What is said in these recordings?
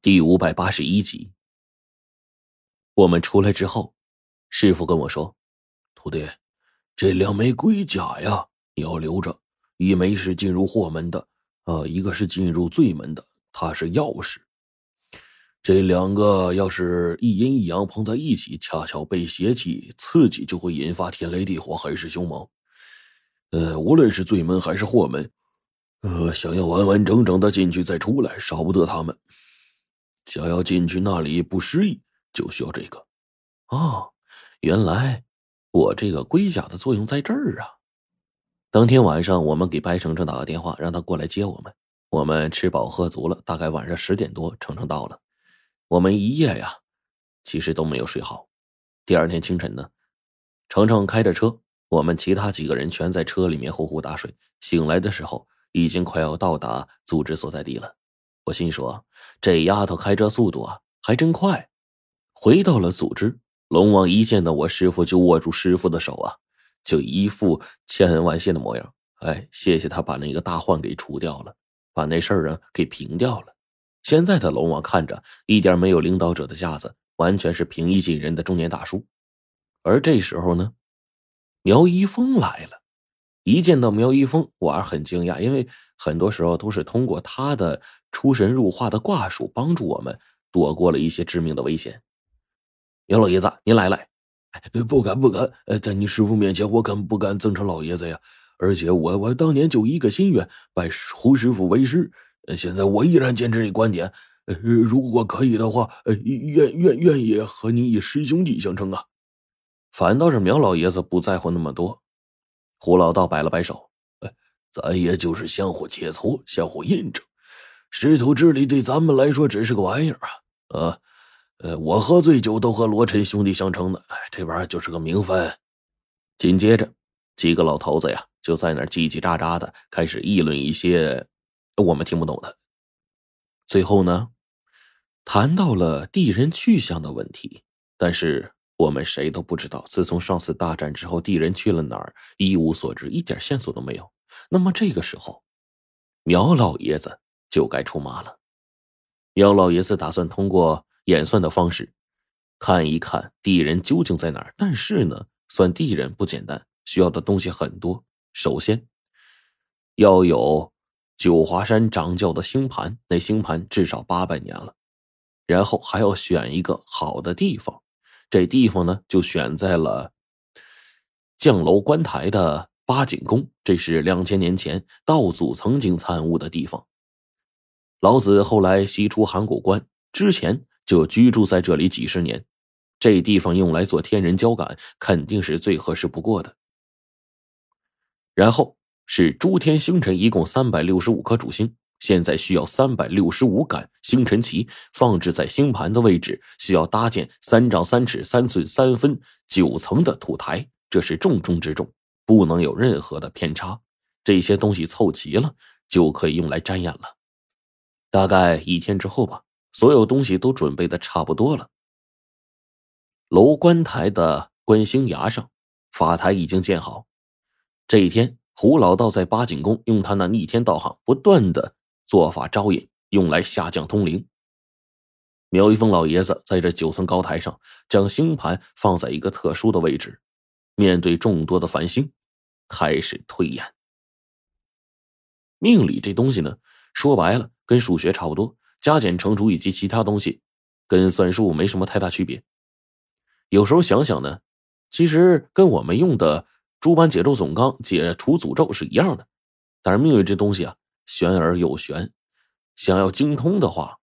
第五百八十一集，我们出来之后，师傅跟我说：“徒弟，这两枚龟甲呀，你要留着。一枚是进入祸门的，呃，一个是进入罪门的，它是钥匙。这两个要是一阴一阳碰在一起，恰巧被邪气刺激，就会引发天雷地火，很是凶猛。呃，无论是罪门还是祸门，呃，想要完完整整的进去再出来，少不得他们。”想要进去那里不失忆，就需要这个。哦，原来我这个龟甲的作用在这儿啊！当天晚上，我们给白程程打个电话，让他过来接我们。我们吃饱喝足了，大概晚上十点多，程程到了。我们一夜呀，其实都没有睡好。第二天清晨呢，程程开着车，我们其他几个人全在车里面呼呼大睡。醒来的时候，已经快要到达组织所在地了。我心说，这丫头开车速度啊，还真快。回到了组织，龙王一见到我师傅就握住师傅的手啊，就一副千恩万谢的模样。哎，谢谢他把那个大患给除掉了，把那事儿啊给平掉了。现在的龙王看着一点没有领导者的架子，完全是平易近人的中年大叔。而这时候呢，苗一峰来了。一见到苗一峰，我还很惊讶，因为很多时候都是通过他的出神入化的卦术帮助我们躲过了一些致命的危险。苗老爷子，您来了！不敢不敢，在你师傅面前，我敢不敢赠称老爷子呀。而且我我当年就一个心愿，拜胡师傅为师。现在我依然坚持这观点，如果可以的话，愿愿愿意和你以师兄弟相称啊。反倒是苗老爷子不在乎那么多。胡老道摆了摆手，咱也就是相互切磋，相互印证。师徒之礼对咱们来说只是个玩意儿啊！啊，呃，我喝醉酒都和罗晨兄弟相称的，这玩意儿就是个名分。紧接着，几个老头子呀就在那叽叽喳喳的开始议论一些我们听不懂的。最后呢，谈到了地人去向的问题，但是。我们谁都不知道，自从上次大战之后，地人去了哪儿，一无所知，一点线索都没有。那么这个时候，苗老爷子就该出马了。苗老爷子打算通过演算的方式，看一看地人究竟在哪儿。但是呢，算地人不简单，需要的东西很多。首先，要有九华山掌教的星盘，那星盘至少八百年了。然后还要选一个好的地方。这地方呢，就选在了降楼观台的八景宫，这是两千年前道祖曾经参悟的地方。老子后来西出函谷关之前就居住在这里几十年，这地方用来做天人交感，肯定是最合适不过的。然后是诸天星辰，一共三百六十五颗主星。现在需要三百六十五杆星辰旗放置在星盘的位置，需要搭建三丈三尺三寸三分九层的土台，这是重中之重，不能有任何的偏差。这些东西凑齐了，就可以用来瞻仰了。大概一天之后吧，所有东西都准备的差不多了。楼观台的观星崖上，法台已经建好。这一天，胡老道在八景宫用他那逆天道行，不断的。做法招引，用来下降通灵。苗一峰老爷子在这九层高台上，将星盘放在一个特殊的位置，面对众多的繁星，开始推演。命理这东西呢，说白了跟数学差不多，加减乘除以及其他东西，跟算术没什么太大区别。有时候想想呢，其实跟我们用的诸般解咒总纲解除诅咒是一样的。但是命运这东西啊。玄而又玄，想要精通的话，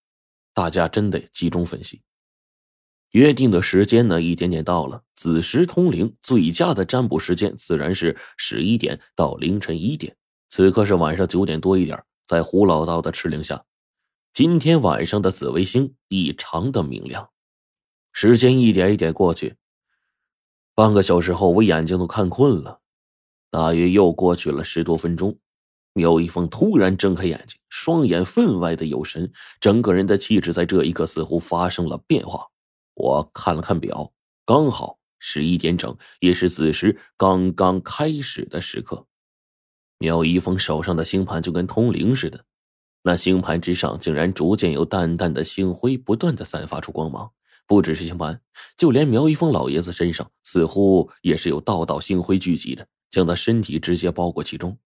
大家真得集中分析。约定的时间呢，一点点到了，子时通灵，最佳的占卜时间自然是十一点到凌晨一点。此刻是晚上九点多一点，在胡老道的敕令下，今天晚上的紫微星异常的明亮。时间一点一点过去，半个小时后，我眼睛都看困了，大约又过去了十多分钟。苗一峰突然睁开眼睛，双眼分外的有神，整个人的气质在这一刻似乎发生了变化。我看了看表，刚好十一点整，也是子时刚刚开始的时刻。苗一峰手上的星盘就跟通灵似的，那星盘之上竟然逐渐有淡淡的星辉不断的散发出光芒。不只是星盘，就连苗一峰老爷子身上似乎也是有道道星辉聚集的，将他身体直接包裹其中。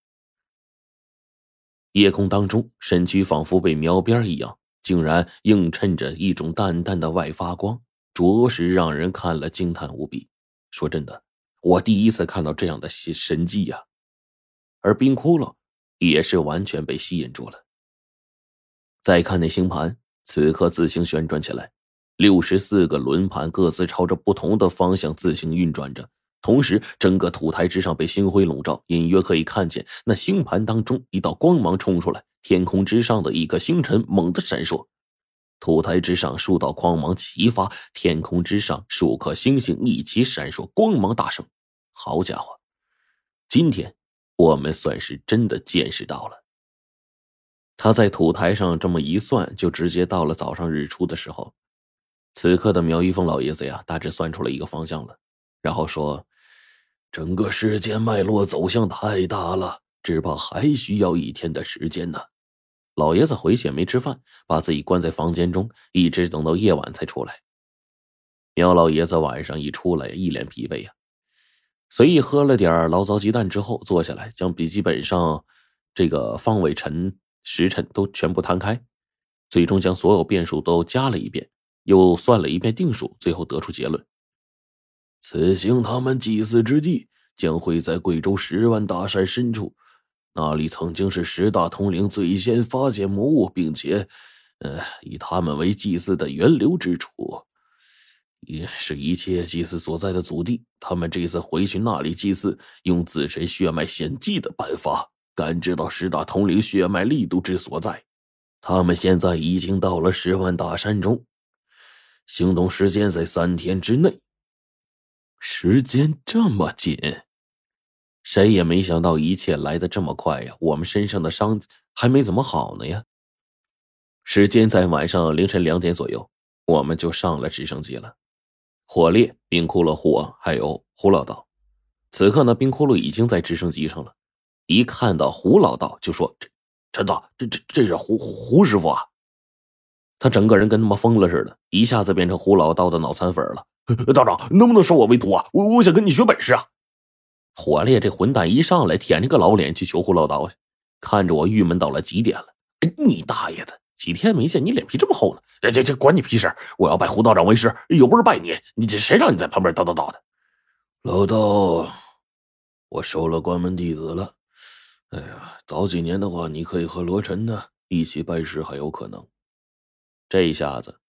夜空当中，身躯仿佛被描边一样，竟然映衬着一种淡淡的外发光，着实让人看了惊叹无比。说真的，我第一次看到这样的神神迹呀！而冰窟窿也是完全被吸引住了。再看那星盘，此刻自行旋转起来。六十四个轮盘各自朝着不同的方向自行运转着，同时整个土台之上被星辉笼罩，隐约可以看见那星盘当中一道光芒冲出来，天空之上的一颗星辰猛地闪烁，土台之上数道光芒齐发，天空之上数颗星星一起闪烁，光芒大盛。好家伙，今天我们算是真的见识到了。他在土台上这么一算，就直接到了早上日出的时候。此刻的苗一峰老爷子呀，大致算出了一个方向了，然后说：“整个时间脉络走向太大了，只怕还需要一天的时间呢。”老爷子回去也没吃饭，把自己关在房间中，一直等到夜晚才出来。苗老爷子晚上一出来，一脸疲惫呀，随意喝了点醪糟鸡蛋之后，坐下来将笔记本上这个方位、辰时辰都全部摊开，最终将所有变数都加了一遍。又算了一遍定数，最后得出结论：此行他们祭祀之地将会在贵州十万大山深处，那里曾经是十大统领最先发现魔物，并且，呃，以他们为祭祀的源流之处，也是一切祭祀所在的祖地。他们这次回去那里祭祀，用自身血脉献祭的办法，感知到十大统领血脉力度之所在。他们现在已经到了十万大山中。行动时间在三天之内。时间这么紧，谁也没想到一切来的这么快呀！我们身上的伤还没怎么好呢呀。时间在晚上凌晨两点左右，我们就上了直升机了。火烈、冰窟窿、火还有胡老道，此刻呢，冰窟窿已经在直升机上了。一看到胡老道，就说：“这陈道，这这这是胡胡师傅啊！”他整个人跟他妈疯了似的，一下子变成胡老道的脑残粉了。道长，能不能收我为徒啊？我我想跟你学本事啊！火烈这混蛋一上来，舔着个老脸去求胡老道去，看着我郁闷到了极点了。哎，你大爷的！几天没见，你脸皮这么厚了？这这这管你屁事！我要拜胡道长为师，又不是拜你，你这谁让你在旁边叨叨叨的？老道，我收了关门弟子了。哎呀，早几年的话，你可以和罗晨呢一起拜师，还有可能。这一下子，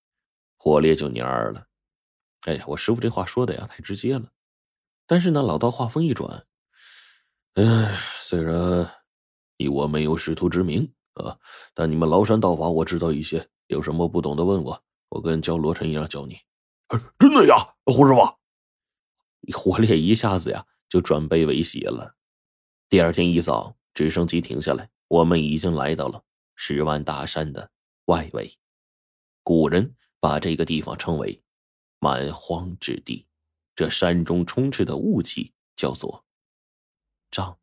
火烈就蔫儿了。哎呀，我师傅这话说的呀，太直接了。但是呢，老道话锋一转，哎，虽然你我没有师徒之名啊，但你们崂山道法我知道一些，有什么不懂的问我，我跟教罗晨一样教你。真的呀，胡师傅。火烈一下子呀就转悲为喜了。第二天一早，直升机停下来，我们已经来到了十万大山的外围。古人把这个地方称为“蛮荒之地”，这山中充斥的雾气叫做“瘴”。